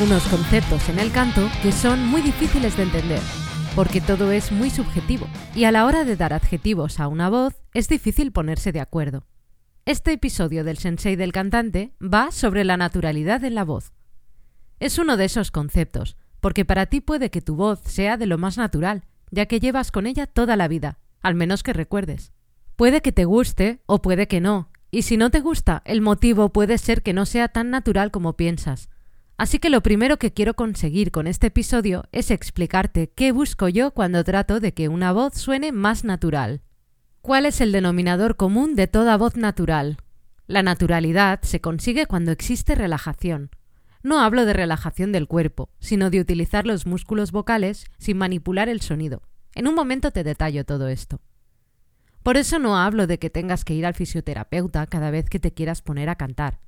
Algunos conceptos en el canto que son muy difíciles de entender, porque todo es muy subjetivo, y a la hora de dar adjetivos a una voz es difícil ponerse de acuerdo. Este episodio del Sensei del cantante va sobre la naturalidad en la voz. Es uno de esos conceptos, porque para ti puede que tu voz sea de lo más natural, ya que llevas con ella toda la vida, al menos que recuerdes. Puede que te guste o puede que no, y si no te gusta, el motivo puede ser que no sea tan natural como piensas. Así que lo primero que quiero conseguir con este episodio es explicarte qué busco yo cuando trato de que una voz suene más natural. ¿Cuál es el denominador común de toda voz natural? La naturalidad se consigue cuando existe relajación. No hablo de relajación del cuerpo, sino de utilizar los músculos vocales sin manipular el sonido. En un momento te detallo todo esto. Por eso no hablo de que tengas que ir al fisioterapeuta cada vez que te quieras poner a cantar.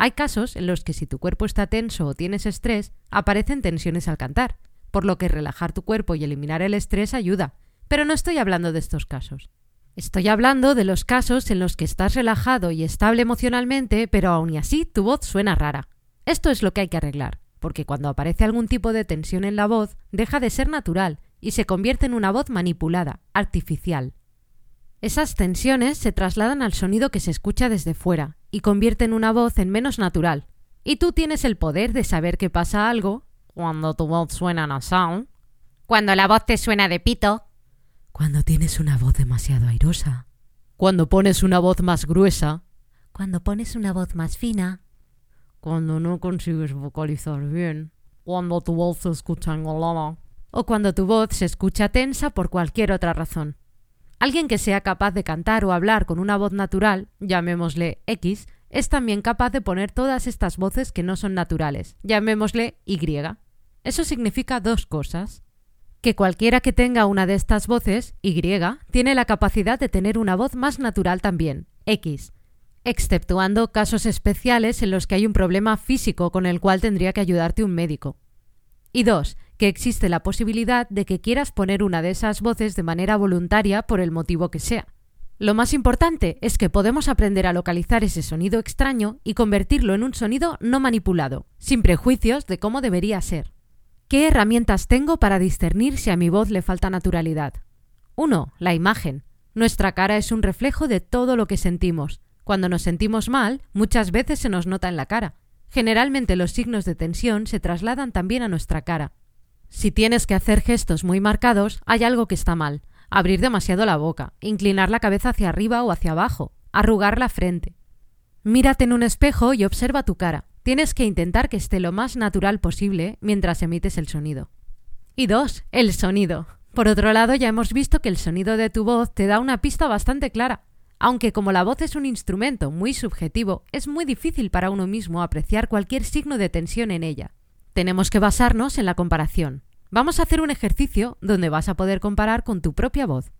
Hay casos en los que si tu cuerpo está tenso o tienes estrés, aparecen tensiones al cantar, por lo que relajar tu cuerpo y eliminar el estrés ayuda. Pero no estoy hablando de estos casos. Estoy hablando de los casos en los que estás relajado y estable emocionalmente, pero aún y así tu voz suena rara. Esto es lo que hay que arreglar, porque cuando aparece algún tipo de tensión en la voz, deja de ser natural y se convierte en una voz manipulada, artificial. Esas tensiones se trasladan al sonido que se escucha desde fuera y convierten una voz en menos natural. Y tú tienes el poder de saber que pasa algo cuando tu voz suena nasal, cuando la voz te suena de pito, cuando tienes una voz demasiado airosa, cuando pones una voz más gruesa, cuando pones una voz más fina, cuando no consigues vocalizar bien, cuando tu voz se escucha engolada. O cuando tu voz se escucha tensa por cualquier otra razón. Alguien que sea capaz de cantar o hablar con una voz natural, llamémosle X, es también capaz de poner todas estas voces que no son naturales, llamémosle Y. Eso significa dos cosas. Que cualquiera que tenga una de estas voces, Y, tiene la capacidad de tener una voz más natural también, X, exceptuando casos especiales en los que hay un problema físico con el cual tendría que ayudarte un médico. Y dos, que existe la posibilidad de que quieras poner una de esas voces de manera voluntaria por el motivo que sea. Lo más importante es que podemos aprender a localizar ese sonido extraño y convertirlo en un sonido no manipulado, sin prejuicios de cómo debería ser. ¿Qué herramientas tengo para discernir si a mi voz le falta naturalidad? 1. La imagen. Nuestra cara es un reflejo de todo lo que sentimos, cuando nos sentimos mal, muchas veces se nos nota en la cara. Generalmente los signos de tensión se trasladan también a nuestra cara. Si tienes que hacer gestos muy marcados, hay algo que está mal. Abrir demasiado la boca, inclinar la cabeza hacia arriba o hacia abajo, arrugar la frente. Mírate en un espejo y observa tu cara. Tienes que intentar que esté lo más natural posible mientras emites el sonido. Y dos, el sonido. Por otro lado, ya hemos visto que el sonido de tu voz te da una pista bastante clara. Aunque como la voz es un instrumento muy subjetivo, es muy difícil para uno mismo apreciar cualquier signo de tensión en ella. Tenemos que basarnos en la comparación. Vamos a hacer un ejercicio donde vas a poder comparar con tu propia voz.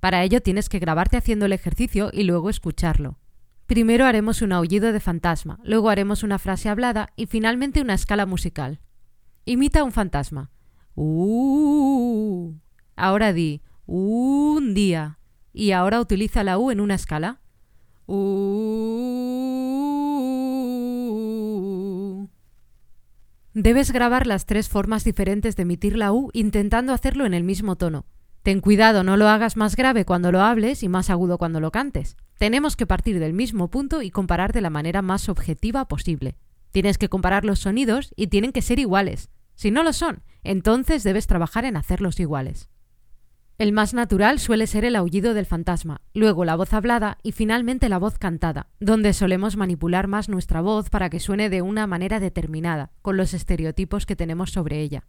Para ello tienes que grabarte haciendo el ejercicio y luego escucharlo. Primero haremos un aullido de fantasma, luego haremos una frase hablada y finalmente una escala musical. Imita un fantasma. Uh. Ahora di un día y ahora utiliza la U en una escala. U. Debes grabar las tres formas diferentes de emitir la U intentando hacerlo en el mismo tono. Ten cuidado, no lo hagas más grave cuando lo hables y más agudo cuando lo cantes. Tenemos que partir del mismo punto y comparar de la manera más objetiva posible. Tienes que comparar los sonidos y tienen que ser iguales. Si no lo son, entonces debes trabajar en hacerlos iguales. El más natural suele ser el aullido del fantasma, luego la voz hablada y finalmente la voz cantada, donde solemos manipular más nuestra voz para que suene de una manera determinada, con los estereotipos que tenemos sobre ella.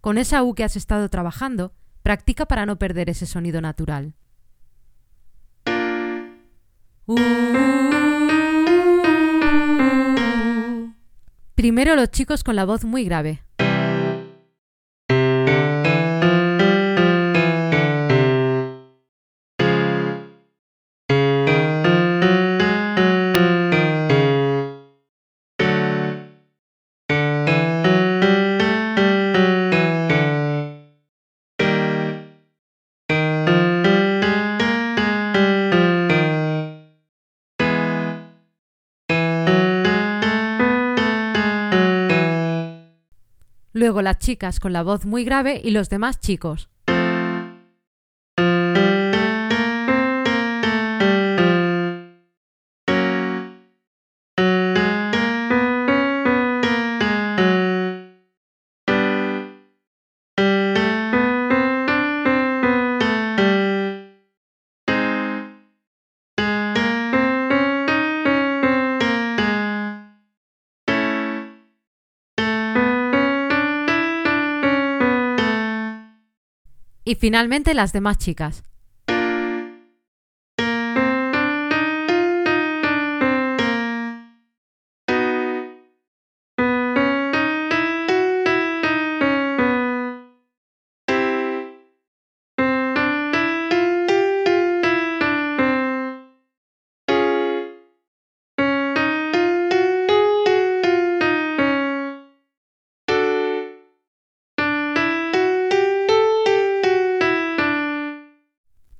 Con esa U que has estado trabajando, practica para no perder ese sonido natural. Primero los chicos con la voz muy grave. Luego las chicas con la voz muy grave y los demás chicos. Y finalmente las demás chicas.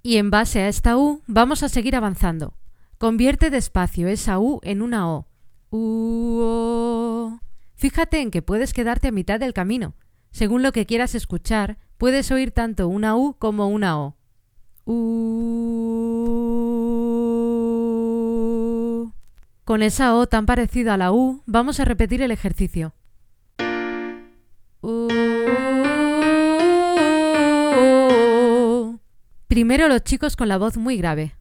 Y en base a esta U vamos a seguir avanzando. Convierte despacio esa U en una O. U -O. Fíjate en que puedes quedarte a mitad del camino. Según lo que quieras escuchar, puedes oír tanto una U como una O. U. Con esa O tan parecida a la U, vamos a repetir el ejercicio. U. Primero los chicos con la voz muy grave.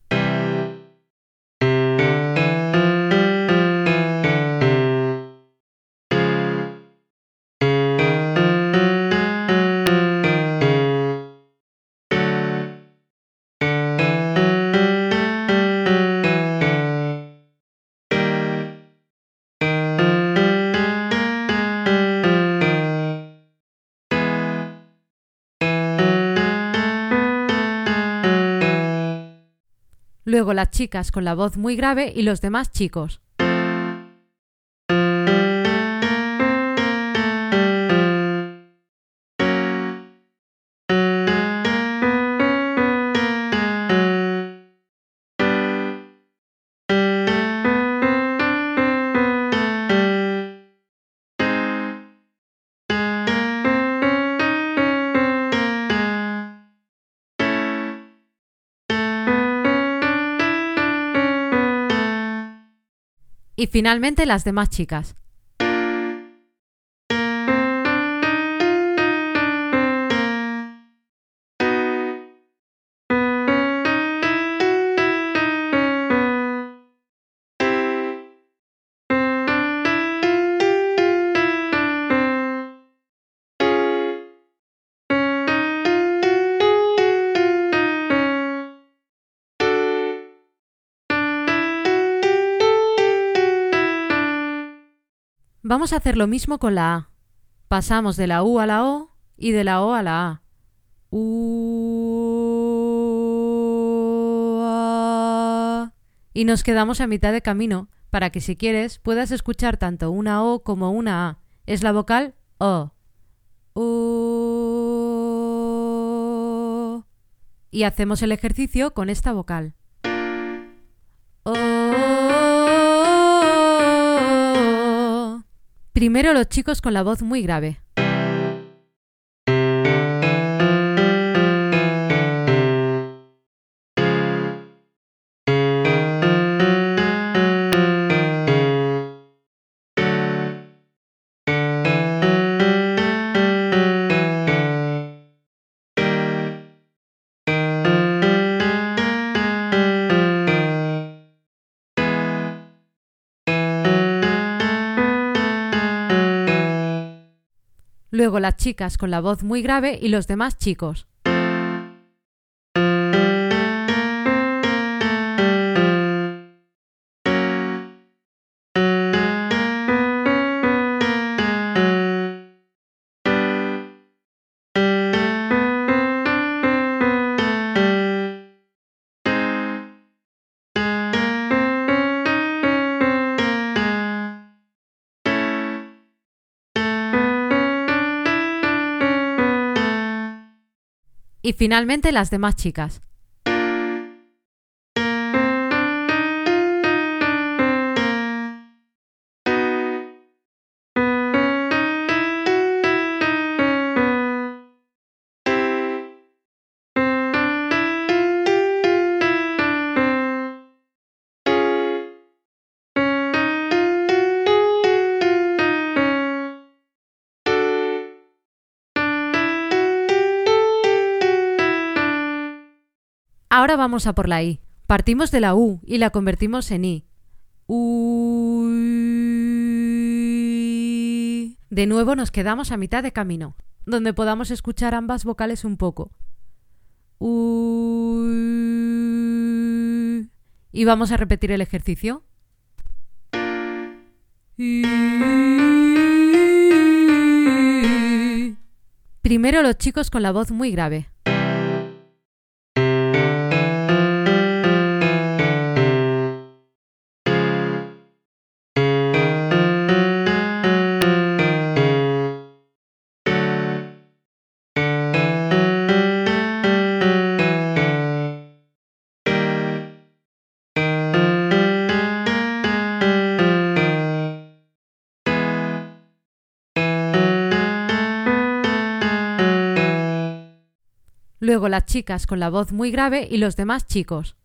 Luego las chicas con la voz muy grave y los demás chicos. Y finalmente las demás chicas. Vamos a hacer lo mismo con la A. Pasamos de la U a la O y de la O a la A. U A. Y nos quedamos a mitad de camino para que si quieres puedas escuchar tanto una O como una A. Es la vocal O. U. Y hacemos el ejercicio con esta vocal. Primero los chicos con la voz muy grave. Luego las chicas con la voz muy grave y los demás chicos. Y finalmente las demás chicas. Ahora vamos a por la I. Partimos de la U y la convertimos en I. U. De nuevo nos quedamos a mitad de camino, donde podamos escuchar ambas vocales un poco. U. Y vamos a repetir el ejercicio. Primero los chicos con la voz muy grave. Luego las chicas con la voz muy grave y los demás chicos.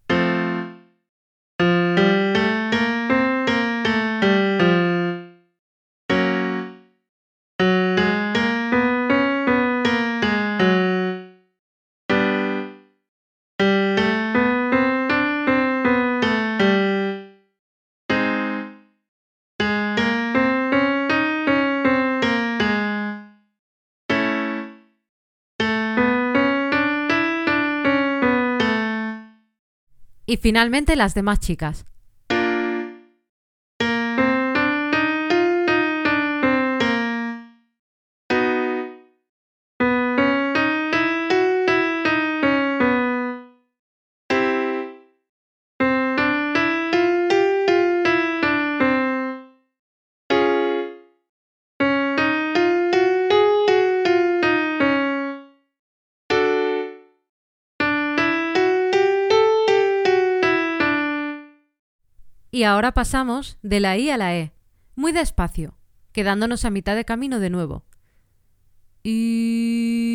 Y finalmente las demás chicas. Y ahora pasamos de la I a la E, muy despacio, quedándonos a mitad de camino de nuevo. I...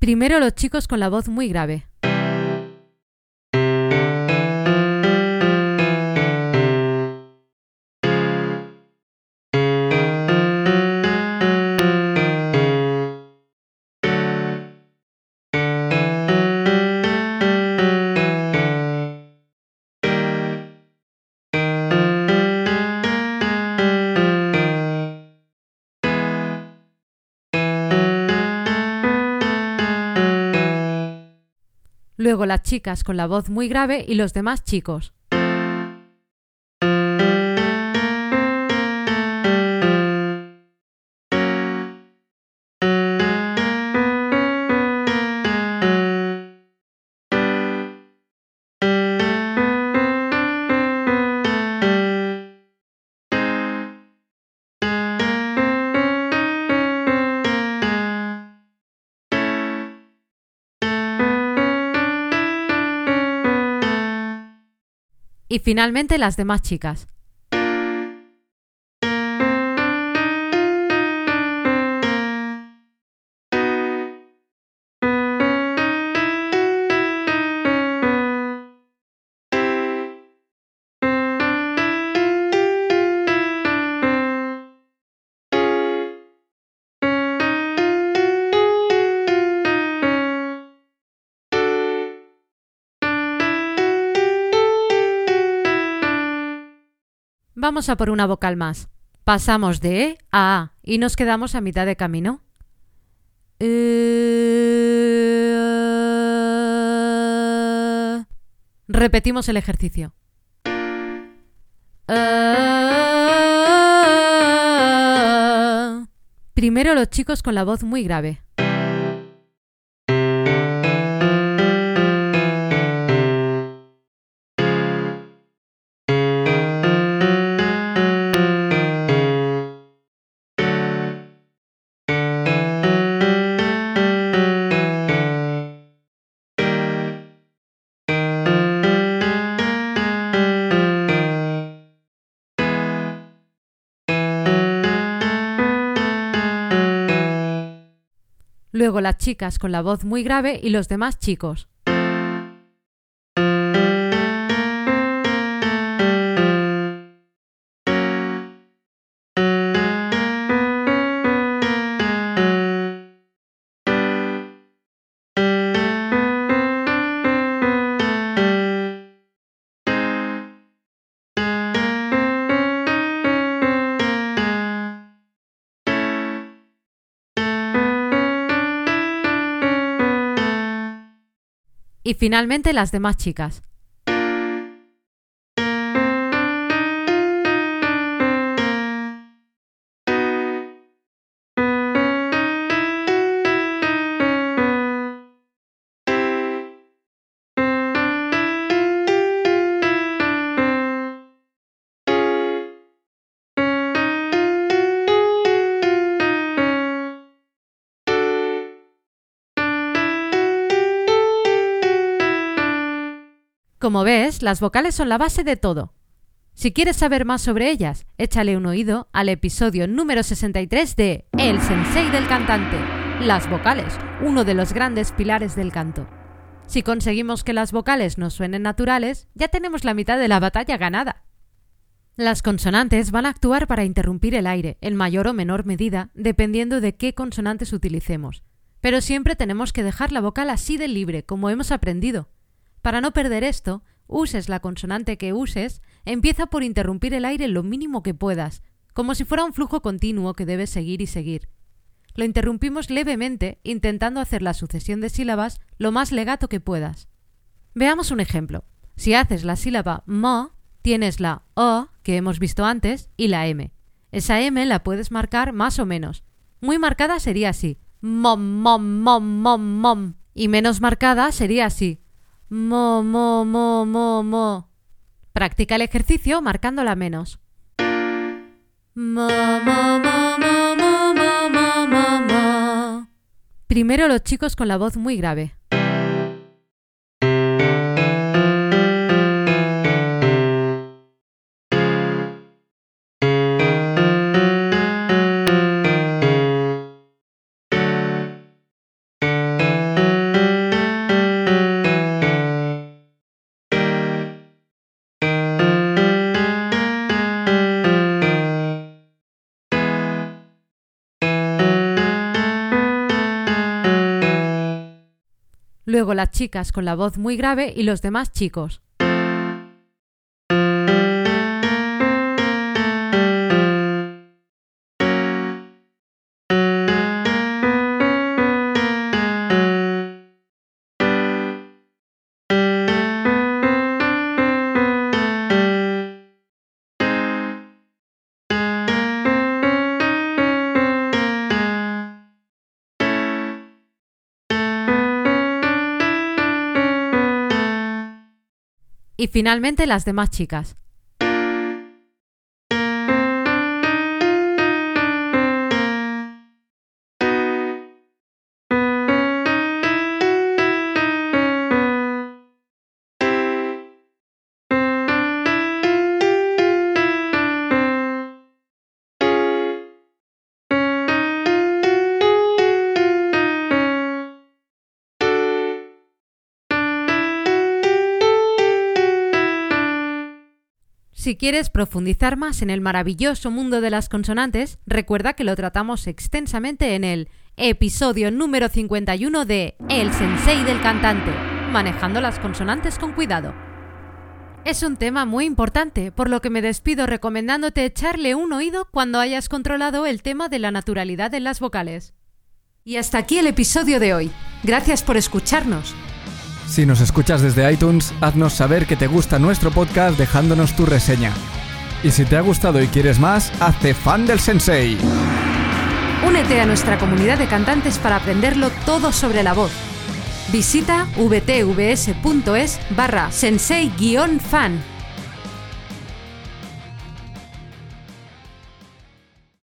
Primero los chicos con la voz muy grave. Luego las chicas con la voz muy grave y los demás chicos. Y finalmente las demás chicas. Vamos a por una vocal más. Pasamos de E a A y nos quedamos a mitad de camino. Eh, repetimos el ejercicio. Eh, primero los chicos con la voz muy grave. Luego las chicas con la voz muy grave y los demás chicos. Y finalmente las demás chicas. Como ves, las vocales son la base de todo. Si quieres saber más sobre ellas, échale un oído al episodio número 63 de El Sensei del Cantante, las vocales, uno de los grandes pilares del canto. Si conseguimos que las vocales nos suenen naturales, ya tenemos la mitad de la batalla ganada. Las consonantes van a actuar para interrumpir el aire, en mayor o menor medida, dependiendo de qué consonantes utilicemos. Pero siempre tenemos que dejar la vocal así de libre, como hemos aprendido. Para no perder esto, uses la consonante que uses, empieza por interrumpir el aire lo mínimo que puedas, como si fuera un flujo continuo que debes seguir y seguir. Lo interrumpimos levemente, intentando hacer la sucesión de sílabas lo más legato que puedas. Veamos un ejemplo. Si haces la sílaba mo, tienes la o que hemos visto antes y la m. Esa m la puedes marcar más o menos. Muy marcada sería así, mom, mom, mom, mom, mom. Y menos marcada sería así, Mo, mo, mo, mo, mo. Practica el ejercicio marcándola menos. Mo, mo, mo, mo, mo, mo, mo, mo. Primero los chicos con la voz muy grave. Luego las chicas con la voz muy grave y los demás chicos. Y finalmente las demás chicas. Si quieres profundizar más en el maravilloso mundo de las consonantes, recuerda que lo tratamos extensamente en el episodio número 51 de El Sensei del Cantante, manejando las consonantes con cuidado. Es un tema muy importante, por lo que me despido recomendándote echarle un oído cuando hayas controlado el tema de la naturalidad en las vocales. Y hasta aquí el episodio de hoy. Gracias por escucharnos. Si nos escuchas desde iTunes, haznos saber que te gusta nuestro podcast dejándonos tu reseña. Y si te ha gustado y quieres más, hazte fan del Sensei. Únete a nuestra comunidad de cantantes para aprenderlo todo sobre la voz. Visita vtvs.es barra sensei-fan